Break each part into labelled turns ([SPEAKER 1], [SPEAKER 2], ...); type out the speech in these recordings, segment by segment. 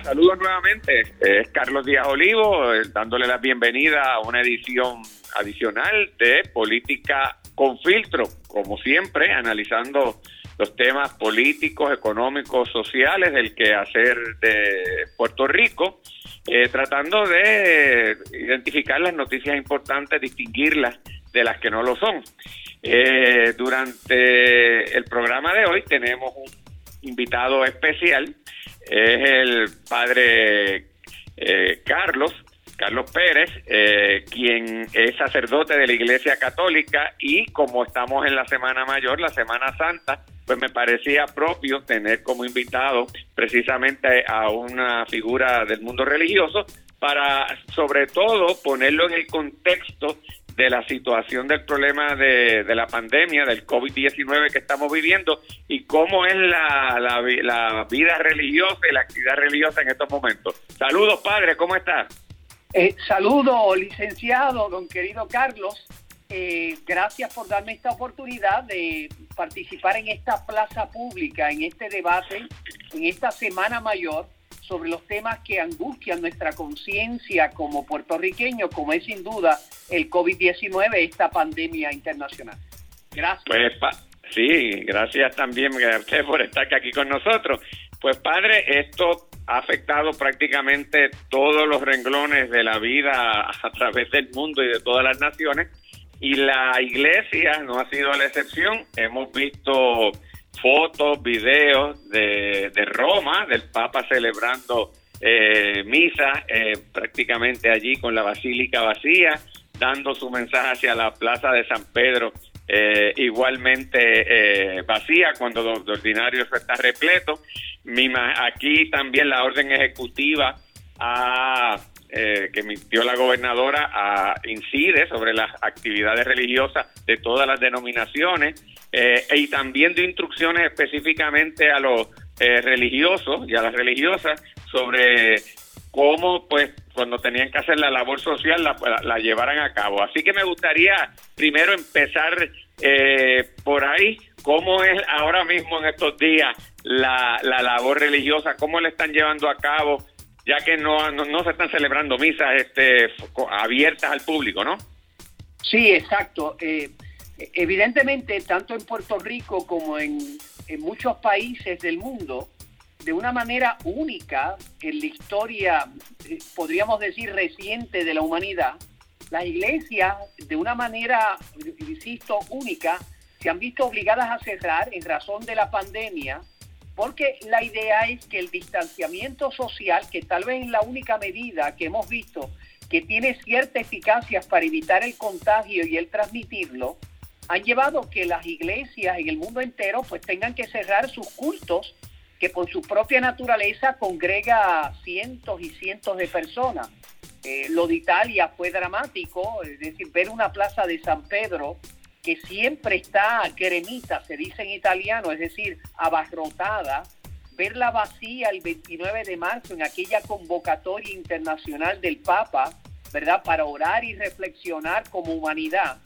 [SPEAKER 1] Saludos nuevamente. Es Carlos Díaz Olivo, eh, dándole la bienvenida a una edición adicional de Política con Filtro, como siempre, analizando los temas políticos, económicos, sociales del quehacer de Puerto Rico, eh, tratando de identificar las noticias importantes, distinguirlas de las que no lo son. Eh, durante el programa de hoy tenemos un invitado especial, es el padre eh, Carlos, Carlos Pérez, eh, quien es sacerdote de la Iglesia Católica y como estamos en la Semana Mayor, la Semana Santa, pues me parecía propio tener como invitado precisamente a una figura del mundo religioso para sobre todo ponerlo en el contexto de la situación del problema de, la pandemia, del COVID-19 que estamos viviendo y cómo es la, vida religiosa y la actividad religiosa en estos momentos. Saludos, padre, ¿cómo estás?
[SPEAKER 2] Eh, saludos, licenciado, don querido Carlos. Eh, gracias por darme esta oportunidad de participar en esta plaza pública, en este debate, en esta Semana Mayor sobre los temas que angustian nuestra conciencia como puertorriqueños, como es sin duda el COVID-19, esta pandemia internacional. Gracias.
[SPEAKER 1] Pues, sí, gracias también a usted por estar aquí con nosotros. Pues padre, esto ha afectado prácticamente todos los renglones de la vida a través del mundo y de todas las naciones y la iglesia no ha sido la excepción. Hemos visto fotos, videos de, de Roma, del Papa celebrando eh, misa eh, prácticamente allí con la basílica vacía, dando su mensaje hacia la plaza de San Pedro eh, igualmente eh, vacía cuando de ordinario eso está repleto. Aquí también la orden ejecutiva a eh, que emitió la gobernadora incide sobre las actividades religiosas de todas las denominaciones eh, y también dio instrucciones específicamente a los eh, religiosos y a las religiosas sobre cómo, pues, cuando tenían que hacer la labor social, la, la, llevaran a cabo. Así que me gustaría primero empezar por ahí, cómo es ahora mismo en estos días la, la labor religiosa, cómo le están llevando a cabo ya que no, no, se están celebrando misas este, abiertas al público, ¿no?
[SPEAKER 2] Sí, exacto. Eh, evidentemente, tanto en Puerto Rico como en, en muchos países del mundo, de una manera única en la historia, eh, podríamos decir, reciente de la humanidad, las iglesias, de una manera, insisto, única, se han visto obligadas a cerrar en razón de la pandemia porque la idea es que el distanciamiento social, que tal vez es la única medida que hemos visto que tiene cierta eficacia para evitar el contagio y el transmitirlo, han llevado que las iglesias en el mundo entero pues tengan que cerrar sus cultos que por su propia naturaleza congrega a cientos y cientos de personas. Eh, lo de Italia fue dramático, es decir, ver una plaza de San Pedro que siempre está cremita, se dice en italiano, es decir, abarrotada, verla vacía el 29 de marzo en aquella convocatoria internacional del Papa, ¿verdad? Para orar y reflexionar como humanidad,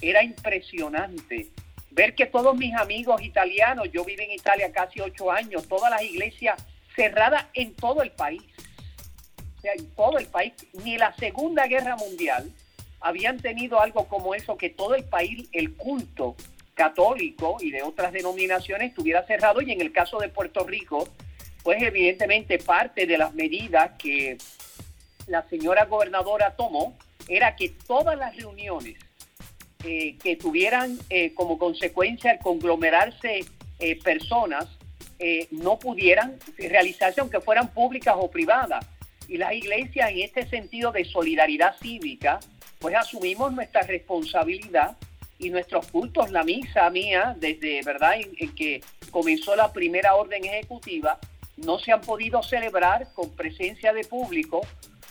[SPEAKER 2] era impresionante. Ver que todos mis amigos italianos, yo vivo en Italia casi ocho años, todas las iglesias cerradas en todo el país, o sea, en todo el país, ni la Segunda Guerra Mundial, habían tenido algo como eso, que todo el país, el culto católico y de otras denominaciones estuviera cerrado y en el caso de Puerto Rico, pues evidentemente parte de las medidas que la señora gobernadora tomó era que todas las reuniones eh, que tuvieran eh, como consecuencia el conglomerarse eh, personas no pudieran realizarse aunque fueran públicas o privadas. Y las iglesias en este sentido de solidaridad cívica pues asumimos nuestra responsabilidad y nuestros cultos, la misa mía, desde verdad en, que comenzó la primera orden ejecutiva, no se han podido celebrar con presencia de público,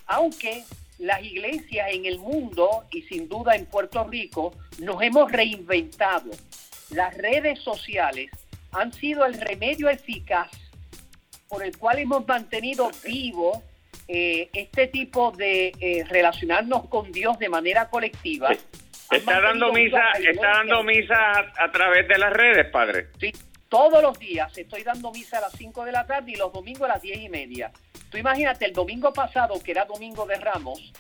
[SPEAKER 2] aunque las iglesias en el mundo y sin duda en Puerto Rico nos hemos reinventado. Las redes sociales han sido el remedio eficaz por el cual hemos mantenido vivo eh, este tipo de eh, relacionarnos con Dios de manera colectiva.
[SPEAKER 1] Está dando misa, está dando misa a, través de las redes, padre.
[SPEAKER 2] Sí, todos los días estoy dando misa a las 5 de la tarde y los domingos a las 10 y media. tú imagínate el domingo pasado, que era domingo de Ramos,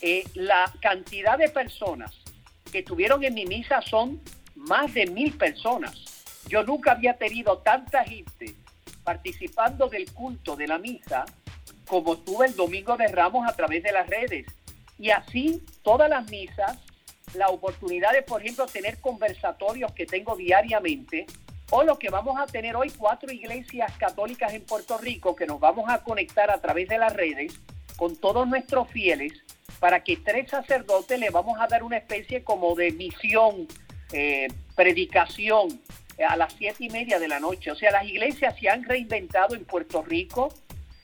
[SPEAKER 2] eh, la cantidad de personas que estuvieron en mi misa son más de mil personas. Yo nunca había tenido tanta gente participando del culto de la misa como estuve el domingo de Ramos a través de las redes. Y así todas las misas, la oportunidad de, por ejemplo, tener conversatorios que tengo diariamente, o lo que vamos a tener hoy, cuatro iglesias católicas en Puerto Rico que nos vamos a conectar a través de las redes con todos nuestros fieles para que tres sacerdotes le vamos a dar una especie como de misión, eh, predicación eh, a las siete y media de la noche. O sea, las iglesias se han reinventado en Puerto Rico.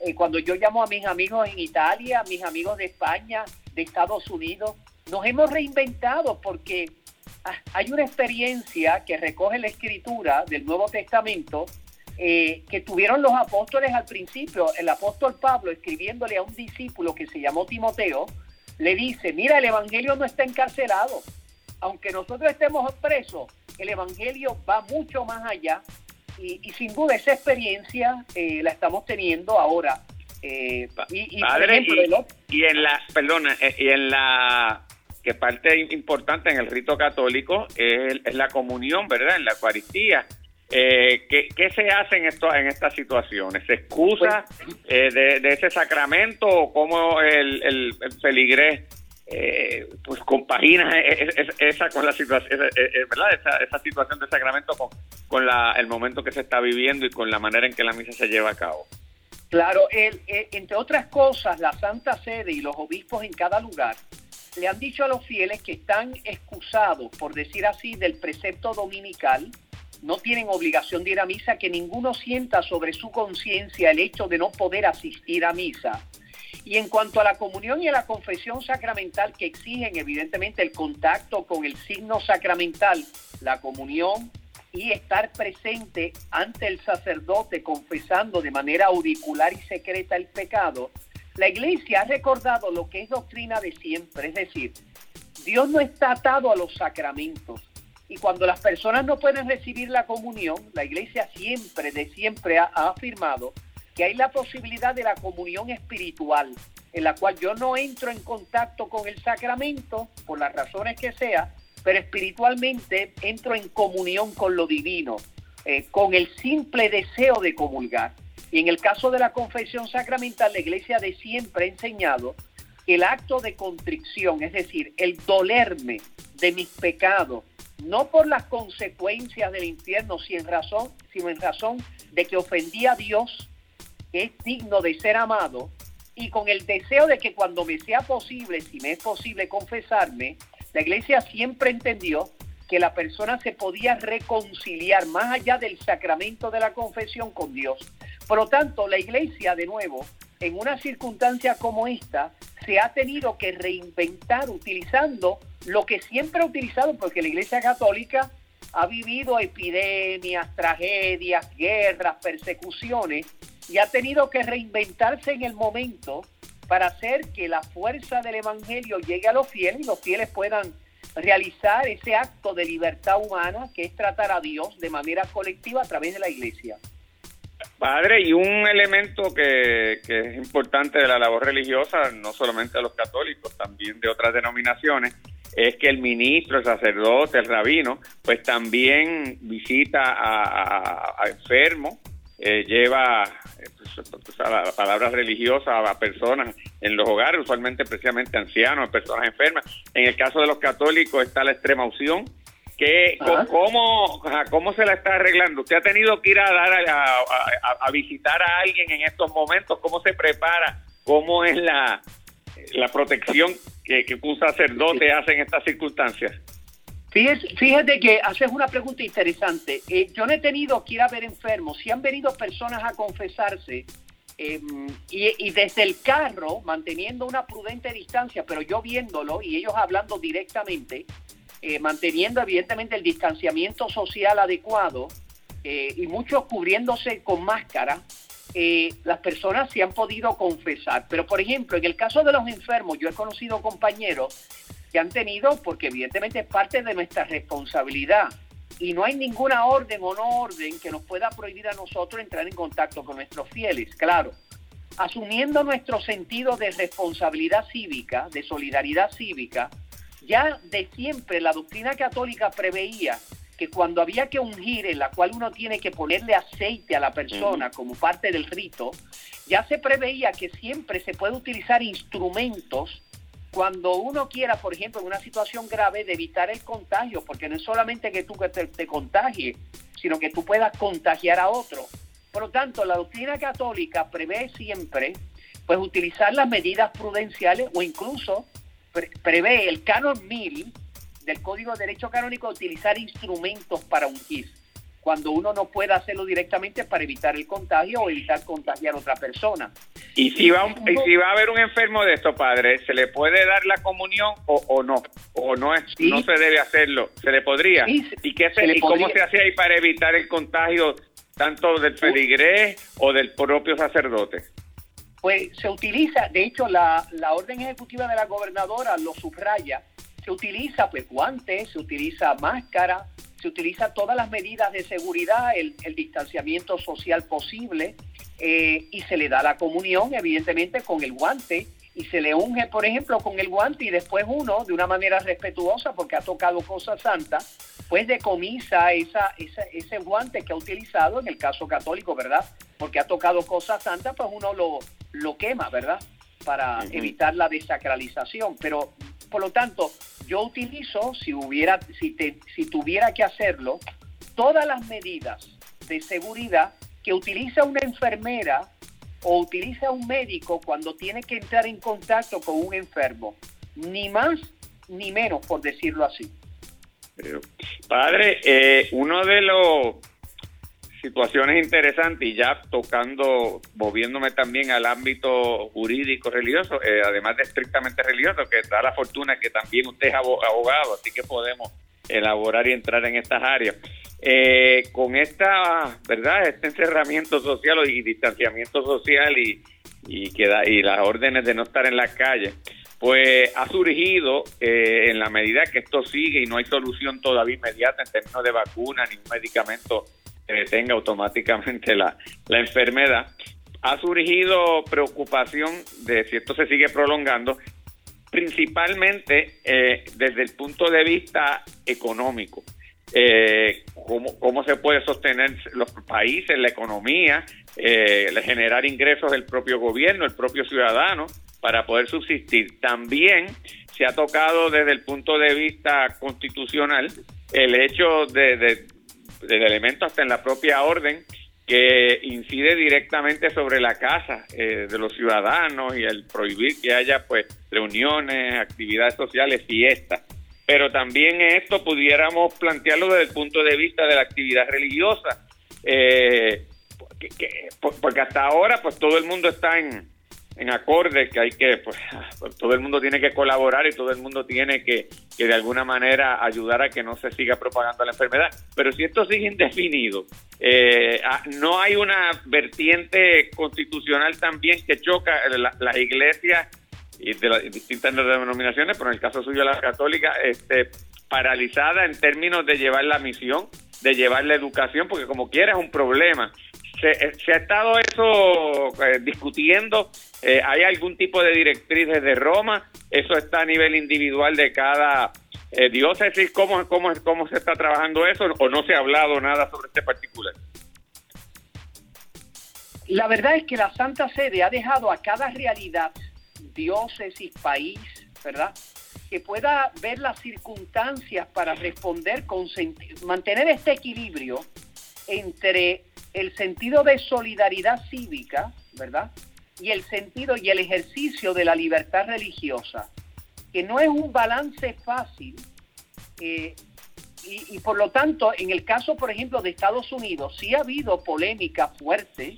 [SPEAKER 2] Eh, cuando yo llamo a mis amigos en Italia, a mis amigos de España, de Estados Unidos, nos hemos reinventado porque ah, hay una experiencia que recoge la escritura del Nuevo Testamento eh, que tuvieron los apóstoles al principio. El apóstol Pablo, escribiéndole a un discípulo que se llamó Timoteo, le dice, mira, el Evangelio no está encarcelado. Aunque nosotros estemos presos, el Evangelio va mucho más allá y, sin duda esa experiencia eh, la estamos teniendo ahora.
[SPEAKER 1] Eh, y, y, en la, perdona, eh, y en la que parte importante en el rito católico es, la comunión, ¿verdad? En la Eucaristía. Eh, ¿qué, ¿qué, se hace en, esto, en estas situaciones? ¿Se excusa pues, eh, de, ese sacramento o cómo el, el, el feligrés eh, pues compagina esa con la situación, ¿verdad? Esa, situación de sacramento con, con la, el momento que se está viviendo y con la manera en que la misa se lleva a cabo.
[SPEAKER 2] Claro, el, entre otras cosas, la Santa Sede y los obispos en cada lugar le han dicho a los fieles que están excusados, por decir así, del precepto dominical, no tienen obligación de ir a misa, que ninguno sienta sobre su conciencia el hecho de no poder asistir a misa y en cuanto a la comunión y a la confesión sacramental que exigen evidentemente el contacto con el signo sacramental, la comunión y estar presente ante el sacerdote confesando de manera auricular y secreta el pecado, la iglesia ha recordado lo que es doctrina de siempre, es decir, Dios no está atado a los sacramentos. Y cuando las personas no pueden recibir la comunión, la iglesia siempre, de siempre ha, ha afirmado que hay la posibilidad de la comunión espiritual, en la cual yo no entro en contacto con el sacramento, por las razones que sea, pero espiritualmente entro en comunión con lo divino, eh, con el simple deseo de comulgar. Y en el caso de la confesión sacramental, la iglesia de siempre ha enseñado que el acto de contrición, es decir, el dolerme de mis pecados, no por las consecuencias del infierno, sino en razón, sino en razón de que ofendí a Dios es digno de ser amado y con el deseo de que cuando me sea posible, si me es posible confesarme, la iglesia siempre entendió que la persona se podía reconciliar más allá del sacramento de la confesión con Dios. Por lo tanto, la iglesia, de nuevo, en una circunstancia como esta, se ha tenido que reinventar utilizando lo que siempre ha utilizado, porque la iglesia católica ha vivido epidemias, tragedias, guerras, persecuciones, y ha tenido que reinventarse en el momento para hacer que la fuerza del Evangelio llegue a los fieles y los fieles puedan realizar ese acto de libertad humana que es tratar a Dios de manera colectiva a través de la iglesia.
[SPEAKER 1] Padre, y un elemento que, es importante de la labor religiosa, no solamente de los católicos, también de otras denominaciones, es que el ministro, el sacerdote, el rabino, pues también visita a, a enfermos, eh, lleva eh, pues, palabras religiosas a personas en los hogares, usualmente precisamente ancianos, personas enfermas. En el caso de los católicos está la extrema opción. Que, ¿cómo, ¿Cómo se la está arreglando? ¿Usted ha tenido que ir a, dar a, visitar a alguien en estos momentos? ¿Cómo se prepara? ¿Cómo es la, la protección que, que un sacerdote hace en estas circunstancias?
[SPEAKER 2] Fíjate, que haces una pregunta interesante. Eh, yo no he tenido que ir a ver enfermos. Si han venido personas a confesarse em, y, desde el carro, manteniendo una prudente distancia, pero yo viéndolo y ellos hablando directamente, eh, manteniendo evidentemente el distanciamiento social adecuado eh, y muchos cubriéndose con máscara, las personas se han podido confesar. Pero, por ejemplo, en el caso de los enfermos, yo he conocido compañeros que han tenido, porque evidentemente es parte de nuestra responsabilidad. Y no hay ninguna orden o no orden que nos pueda prohibir a nosotros entrar en contacto con nuestros fieles, claro. asumiendo nuestro sentido de responsabilidad cívica, de solidaridad cívica, ya de siempre la doctrina católica preveía que cuando había que ungir, en la cual uno tiene que ponerle aceite a la persona como parte del rito, ya se preveía que siempre se puede utilizar instrumentos cuando uno quiera, por ejemplo, en una situación grave, de evitar el contagio, porque no es solamente que tú te, te contagies, sino que tú puedas contagiar a otro. Por lo tanto, la doctrina católica prevé siempre pues utilizar las medidas prudenciales o incluso prevé el canon 1000 del Código de Derecho Canónico utilizar instrumentos para ungir cuando uno no pueda hacerlo directamente para evitar el contagio o evitar contagiar a otra persona.
[SPEAKER 1] Y si va, y si va a haber un enfermo de esto, padre, ¿se le puede dar la comunión o, no? ¿O no es, no se debe hacerlo? ¿Se le podría? ¿Y, qué se, ¿y cómo se hace ahí para evitar el contagio tanto del feligrés o del propio sacerdote?
[SPEAKER 2] Pues se utiliza, de hecho la, la orden ejecutiva de la gobernadora lo subraya, se utiliza pues guantes, se utiliza máscara, se utiliza todas las medidas de seguridad, el, distanciamiento social posible eh, y se le da la comunión evidentemente con el guante y se le unge, por ejemplo, con el guante y después uno, de una manera respetuosa, porque ha tocado cosas santas, pues decomisa esa, esa, ese guante que ha utilizado, en el caso católico, ¿verdad? Porque ha tocado cosas santas, pues uno lo, lo quema, ¿verdad? Para evitar la desacralización. Pero, por lo tanto, yo utilizo, si, hubiera, si, si tuviera que hacerlo, todas las medidas de seguridad que utiliza una enfermera o utiliza un médico cuando tiene que entrar en contacto con un enfermo. Ni más ni menos, por decirlo así.
[SPEAKER 1] Padre, eh, uno de los situaciones interesantes y ya tocando, moviéndome también al ámbito jurídico religioso, eh, además de estrictamente religioso, que da la fortuna que también usted es abogado, así que podemos elaborar y entrar en estas áreas. Eh, con esta, ¿verdad? Este encerramiento social y distanciamiento social y, y, que y las órdenes de no estar en la calle, pues ha surgido eh, en la medida que esto sigue y no hay solución todavía inmediata en términos de vacuna ni un medicamento detenga automáticamente la, la enfermedad, ha surgido preocupación de si esto se sigue prolongando, principalmente eh, desde el punto de vista económico. Eh, cómo, cómo se puede sostener los países, la economía, eh, generar ingresos del propio gobierno, el propio ciudadano, para poder subsistir. También se ha tocado desde el punto de vista constitucional el hecho de, de, de elementos hasta en la propia orden que incide directamente sobre la casa eh, de los ciudadanos y el prohibir que haya pues reuniones, actividades sociales, fiestas. Pero también esto pudiéramos plantearlo desde el punto de vista de la actividad religiosa, eh, porque hasta ahora pues todo el mundo está en, en acorde que hay que, pues, todo el mundo tiene que colaborar y todo el mundo tiene que, que de alguna manera ayudar a que no se siga propagando la enfermedad. Pero si esto sigue indefinido, eh, ah, no hay una vertiente constitucional también que choca las iglesias y de las distintas denominaciones, pero en el caso suyo la católica, este, paralizada en términos de llevar la misión, de llevar la educación, porque como quiera es un problema eh, se, ha estado eso eh, discutiendo. Eh, ¿Hay algún tipo de directriz desde Roma? ¿Eso está a nivel individual de cada diócesis? ¿Cómo, cómo, ¿Cómo se está trabajando eso? ¿O no se ha hablado nada sobre este particular?
[SPEAKER 2] La verdad es que la Santa Sede ha dejado a cada realidad, diócesis, país, ¿verdad? Que pueda ver las circunstancias para responder con mantener este equilibrio entre el sentido de solidaridad cívica, ¿verdad? Y el sentido y el ejercicio de la libertad religiosa, que no es un balance fácil. Eh, y, por lo tanto, en el caso, por ejemplo, de Estados Unidos, sí ha habido polémica fuerte.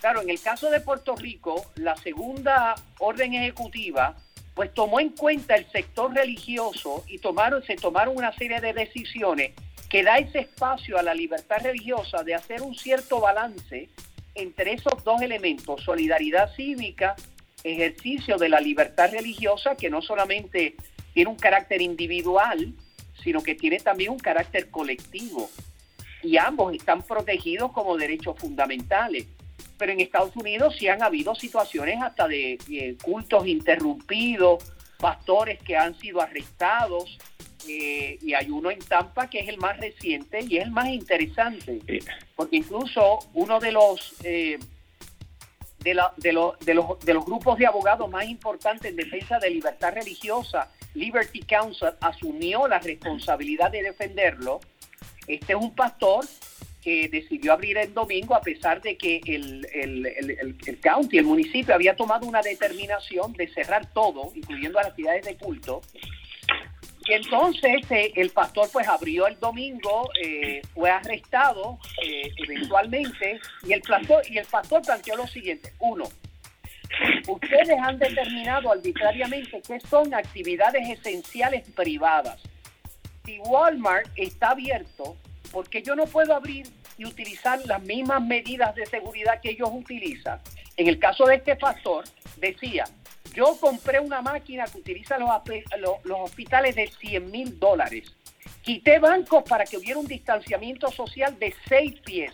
[SPEAKER 2] Claro, en el caso de Puerto Rico, la segunda orden ejecutiva, pues tomó en cuenta el sector religioso y tomaron, se tomaron una serie de decisiones que da ese espacio a la libertad religiosa de hacer un cierto balance entre esos dos elementos, solidaridad cívica, ejercicio de la libertad religiosa, que no solamente tiene un carácter individual, sino que tiene también un carácter colectivo. Y ambos están protegidos como derechos fundamentales. pero en Estados Unidos sí han habido situaciones hasta de, cultos interrumpidos, pastores que han sido arrestados, eh, y hay uno en Tampa que es el más reciente y es el más interesante, porque incluso uno de los, eh, de, la, de, los, de, los, de los grupos de abogados más importantes en defensa de libertad religiosa, Liberty Council, asumió la responsabilidad de defenderlo. Este es un pastor que decidió abrir el domingo a pesar de que el, el, el, el, county, el municipio, había tomado una determinación de cerrar todo, incluyendo las actividades de culto. Y entonces eh, el pastor pues abrió el domingo, eh, fue arrestado eh, eventualmente y el, pastor, y el pastor planteó lo siguiente. Uno, ustedes han determinado arbitrariamente que son actividades esenciales privadas. Si Walmart está abierto, porque yo no puedo abrir y utilizar las mismas medidas de seguridad que ellos utilizan. En el caso de este pastor, decía, yo compré una máquina que utiliza los, hospitales de 100 mil dólares. Quité bancos para que hubiera un distanciamiento social de seis pies.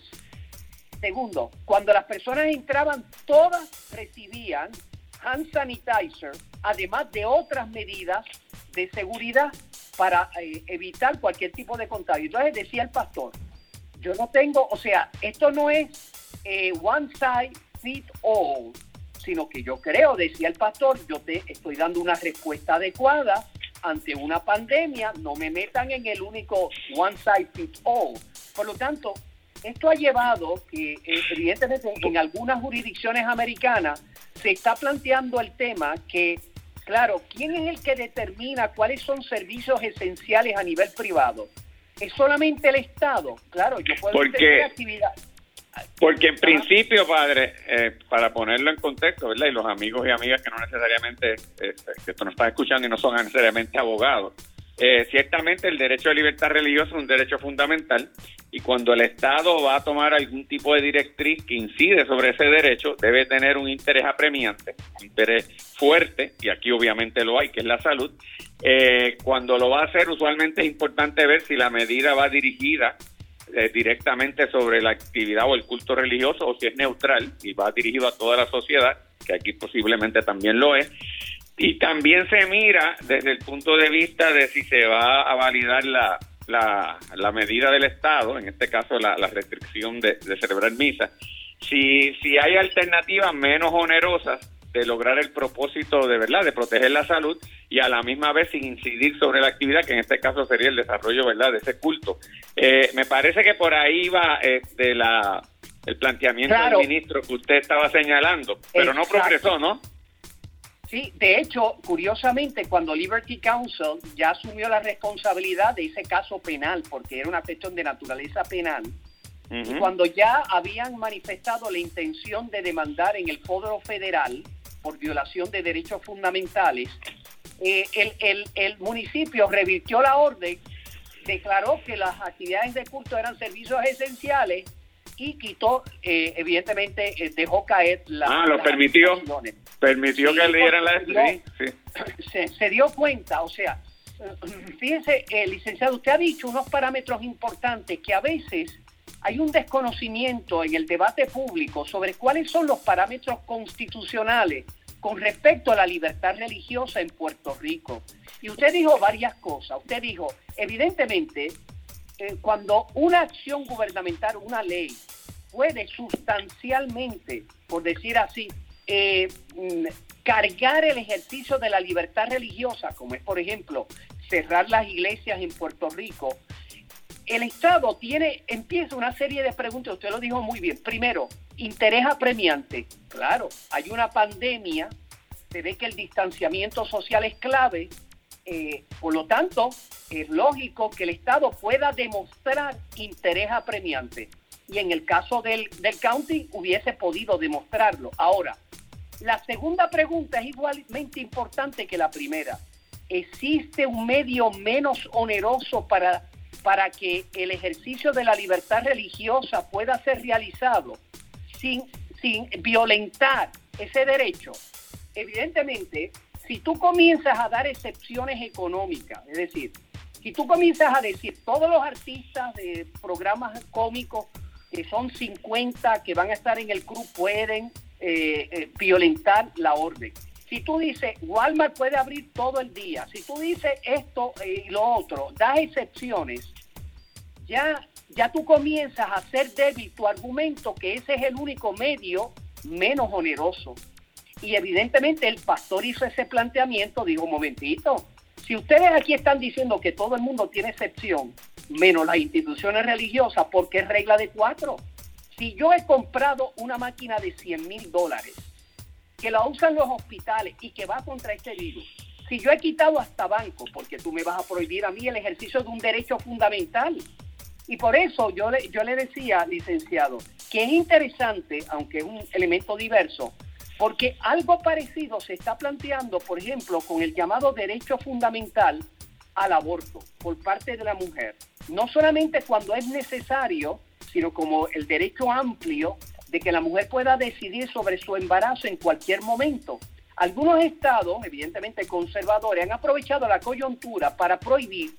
[SPEAKER 2] Segundo, cuando las personas entraban, todas recibían hand sanitizer, además de otras medidas de seguridad para eh, evitar cualquier tipo de contagio. Entonces decía el pastor, yo no tengo, o sea, esto no es eh, one size fit all, sino que yo creo, decía el pastor, yo te estoy dando una respuesta adecuada ante una pandemia, no me metan en el único one size fit all. Por lo tanto, esto ha llevado que, eh, evidentemente, en algunas jurisdicciones americanas se está planteando el tema que Claro, ¿quién es el que determina cuáles son servicios esenciales a nivel privado? ¿Es solamente el Estado? Claro, yo puedo
[SPEAKER 1] tener actividad. Porque en principio, padre, eh, para ponerlo en contexto, ¿verdad? Y los amigos y amigas que no necesariamente, eh, que nos están escuchando y no son necesariamente abogados, eh, ciertamente el derecho a libertad religiosa es un derecho fundamental y cuando el Estado va a tomar algún tipo de directriz que incide sobre ese derecho, debe tener un interés apremiante, un interés fuerte, y aquí obviamente lo hay, que es la salud. Eh, cuando lo va a hacer, usualmente es importante ver si la medida va dirigida eh, directamente sobre la actividad o el culto religioso o si es neutral y va dirigido a toda la sociedad, que aquí posiblemente también lo es. Y también se mira desde el punto de vista de si se va a validar la, la, medida del Estado, en este caso la, restricción de, celebrar misa, si, si hay alternativas menos onerosas de lograr el propósito de verdad de proteger la salud y a la misma vez sin incidir sobre la actividad que en este caso sería el desarrollo verdad de ese culto. Eh, me parece que por ahí va este la el planteamiento del ministro que usted estaba señalando pero no progresó no
[SPEAKER 2] Sí, de hecho, curiosamente, cuando Liberty Council ya asumió la responsabilidad de ese caso penal, porque era una cuestión de naturaleza penal, cuando ya habían manifestado la intención de demandar en el Foro Federal por violación de derechos fundamentales, eh, el, el municipio revirtió la orden, declaró que las actividades de culto eran servicios esenciales y quitó, eh, evidentemente, eh, dejó caer la.
[SPEAKER 1] Ah, lo permitió. Permitió que le dieran la.
[SPEAKER 2] Se, se, dio cuenta, o sea, fíjense, eh, licenciado, usted ha dicho unos parámetros importantes que a veces hay un desconocimiento en el debate público sobre cuáles son los parámetros constitucionales con respecto a la libertad religiosa en Puerto Rico. Y usted dijo varias cosas. Usted dijo, evidentemente, eh, cuando una acción gubernamental, una ley, puede sustancialmente, por decir así, eh, mm, cargar el ejercicio de la libertad religiosa, como es, por ejemplo, cerrar las iglesias en Puerto Rico, el Estado tiene, empieza una serie de preguntas, usted lo dijo muy bien. Primero, interés apremiante. Claro, hay una pandemia, se ve que el distanciamiento social es clave, eh, por lo tanto, es lógico que el Estado pueda demostrar interés apremiante. Y en el caso del, del hubiese podido demostrarlo. Ahora, la segunda pregunta es igualmente importante que la primera. ¿Existe un medio menos oneroso para, para que el ejercicio de la libertad religiosa pueda ser realizado sin, sin violentar ese derecho? Evidentemente, si tú comienzas a dar excepciones económicas, es decir, si tú comienzas a decir todos los artistas de programas cómicos que son 50 que van a estar en el club pueden eh, eh, violentar la orden. Si tú dices, Walmart puede abrir todo el día, si tú dices esto y lo otro, das excepciones, ya, ya tú comienzas a hacer débil tu argumento que ese es el único medio menos oneroso. Y evidentemente el pastor hizo ese planteamiento, dijo, momentito, si ustedes aquí están diciendo que todo el mundo tiene excepción, menos las instituciones religiosas, porque es regla de cuatro. Si yo he comprado una máquina de 100 mil dólares, que la usan los hospitales y que va contra este virus, si yo he quitado hasta banco, porque tú me vas a prohibir a mí el ejercicio de un derecho fundamental. Y por eso yo le, yo le decía, licenciado, que es interesante, aunque es un elemento diverso, porque algo parecido se está planteando, por ejemplo, con el llamado derecho fundamental al aborto por parte de la mujer. No solamente cuando es necesario, sino como el derecho amplio de que la mujer pueda decidir sobre su embarazo en cualquier momento. Algunos estados, evidentemente conservadores, han aprovechado la coyuntura para prohibir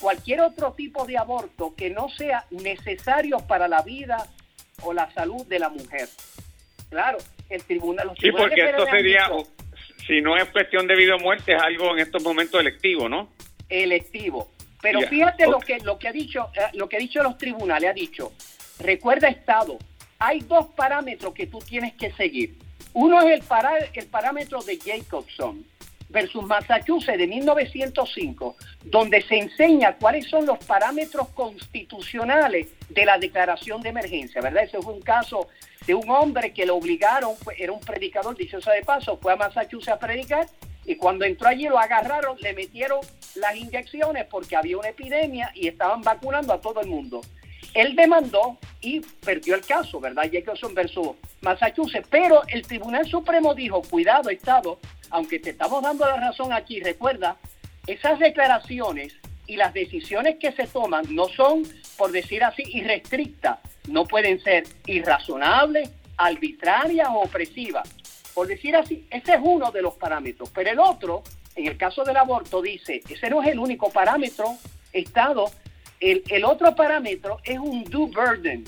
[SPEAKER 2] cualquier otro tipo de aborto que no sea necesario para la vida o la salud de la mujer. Claro, el tribunal...
[SPEAKER 1] sí, porque esto sería, si no es cuestión de vida o muerte, es algo en estos momentos electivo, ¿no?
[SPEAKER 2] Electivo. Pero fíjate lo que lo que ha dicho eh, lo que ha dicho los tribunales ha dicho. Recuerda Estado, hay dos parámetros que tú tienes que seguir. Uno es el, para, el parámetro de Jacobson versus Massachusetts de 1905, donde se enseña cuáles son los parámetros constitucionales de la declaración de emergencia, ¿verdad? Ese fue un caso de un hombre que lo obligaron, era un predicador, dicho sea de paso, fue a Massachusetts a predicar y cuando entró allí lo agarraron, le metieron las inyecciones porque había una epidemia y estaban vacunando a todo el mundo. Él demandó y perdió el caso, ¿verdad? Jacobson versus Massachusetts. Pero el Tribunal Supremo dijo, cuidado, Estado, aunque te estamos dando la razón aquí, recuerda, esas declaraciones y las decisiones que se toman no son, por decir así, irrestrictas, no pueden ser irrazonables, arbitrarias o opresivas. Por decir así, ese es uno de los parámetros. Pero el otro, en el caso del aborto, dice, ese no es el único parámetro, Estado. El, otro parámetro es un due burden.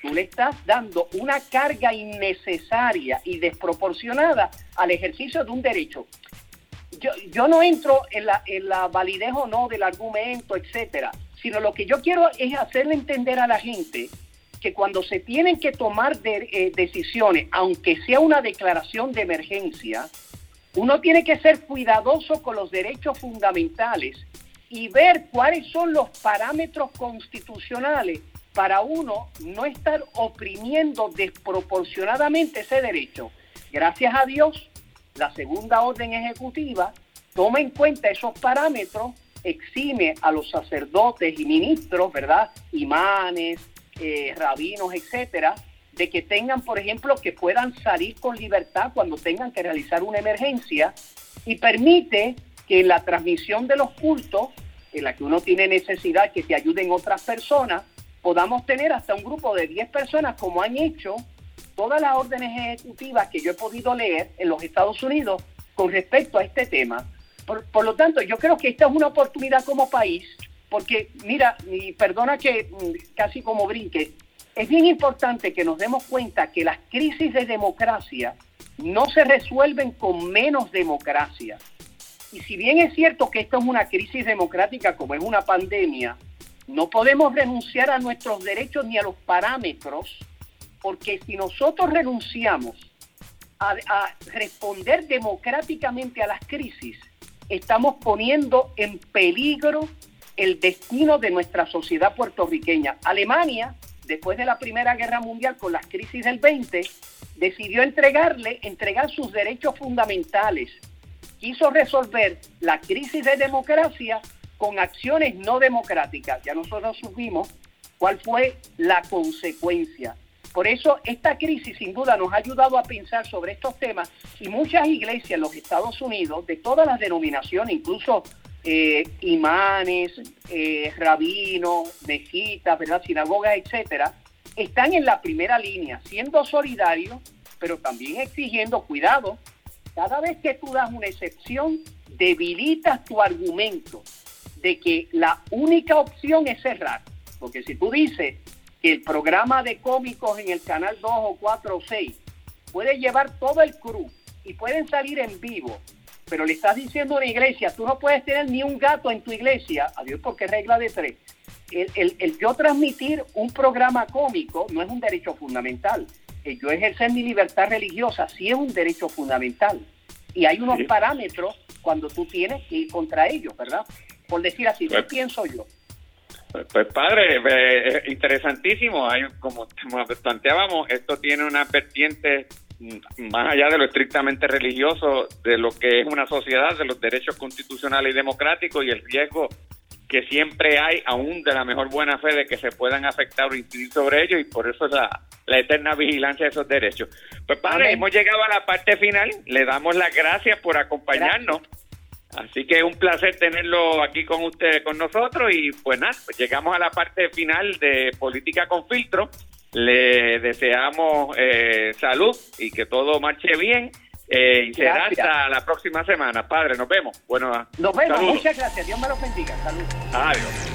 [SPEAKER 2] Tú le estás dando una carga innecesaria y desproporcionada al ejercicio de un derecho. Yo, no entro en la, en la validez o no del argumento, etcétera, sino lo que yo quiero es hacerle entender a la gente que cuando se tienen que tomar eh, decisiones, aunque sea una declaración de emergencia, uno tiene que ser cuidadoso con los derechos fundamentales y ver cuáles son los parámetros constitucionales para uno no estar oprimiendo desproporcionadamente ese derecho. Gracias a Dios, la segunda orden ejecutiva toma en cuenta esos parámetros, exime a los sacerdotes y ministros, ¿verdad? Imanes, eh, rabinos, etcétera, de que tengan, por ejemplo, que puedan salir con libertad cuando tengan que realizar una emergencia y permite que en la transmisión de los cultos, en la que uno tiene necesidad que te ayuden otras personas, podamos tener hasta un grupo de 10 personas, como han hecho todas las órdenes ejecutivas que yo he podido leer en los Estados Unidos con respecto a este tema. Por, por lo tanto, yo creo que esta es una oportunidad como país porque mira, y perdona que mm, casi como brinque, es bien importante que nos demos cuenta que las crisis de democracia no se resuelven con menos democracia. Y si bien es cierto que esto es una crisis democrática como es una pandemia, no podemos renunciar a nuestros derechos ni a los parámetros, porque si nosotros renunciamos a, a responder democráticamente a las crisis, estamos poniendo en peligro el destino de nuestra sociedad puertorriqueña. Alemania, después de la Primera Guerra Mundial con las crisis del 20, decidió entregarle, entregar sus derechos fundamentales. Quiso resolver la crisis de democracia con acciones no democráticas. Ya nosotros supimos cuál fue la consecuencia. Por eso esta crisis sin duda nos ha ayudado a pensar sobre estos temas y muchas iglesias en los Estados Unidos, de todas las denominaciones, incluso eh, imanes, eh, rabinos, mejitas, ¿verdad? sinagogas, etcétera, están en la primera línea, siendo solidarios, pero también exigiendo cuidado. Cada vez que tú das una excepción, debilitas tu argumento de que la única opción es cerrar. Porque si tú dices, que el programa de cómicos en el canal 2 o 4 o 6 puede llevar todo el crew y pueden salir en vivo, pero le estás diciendo a una iglesia, tú no puedes tener ni un gato en tu iglesia, adiós porque regla de tres. El, el, yo transmitir un programa cómico no es un derecho fundamental. El yo ejercer mi libertad religiosa sí es un derecho fundamental. Y hay unos parámetros cuando tú tienes que ir contra ellos, ¿verdad? Por decir así, ¿qué pues pienso yo?
[SPEAKER 1] Pues, pues padre, eh, interesantísimo. Hay, como, planteábamos, esto tiene una vertiente mm, más allá de lo estrictamente religioso, de lo que es una sociedad, de los derechos constitucionales y democráticos y el riesgo que siempre hay, aún de la mejor buena fe, de que se puedan afectar o incidir sobre ellos y por eso la, la eterna vigilancia de esos derechos. Pues padre, hemos llegado a la parte final, le damos las gracias por acompañarnos. Así que es un placer tenerlo aquí con usted, con nosotros y pues nada, pues llegamos a la parte final de Política con Filtro. Le deseamos eh, salud y que todo marche bien. Eh, y será hasta la próxima semana. Padre, nos vemos. Bueno,
[SPEAKER 2] nos vemos. Muchas gracias. Dios me lo bendiga. Salud.
[SPEAKER 1] Adiós.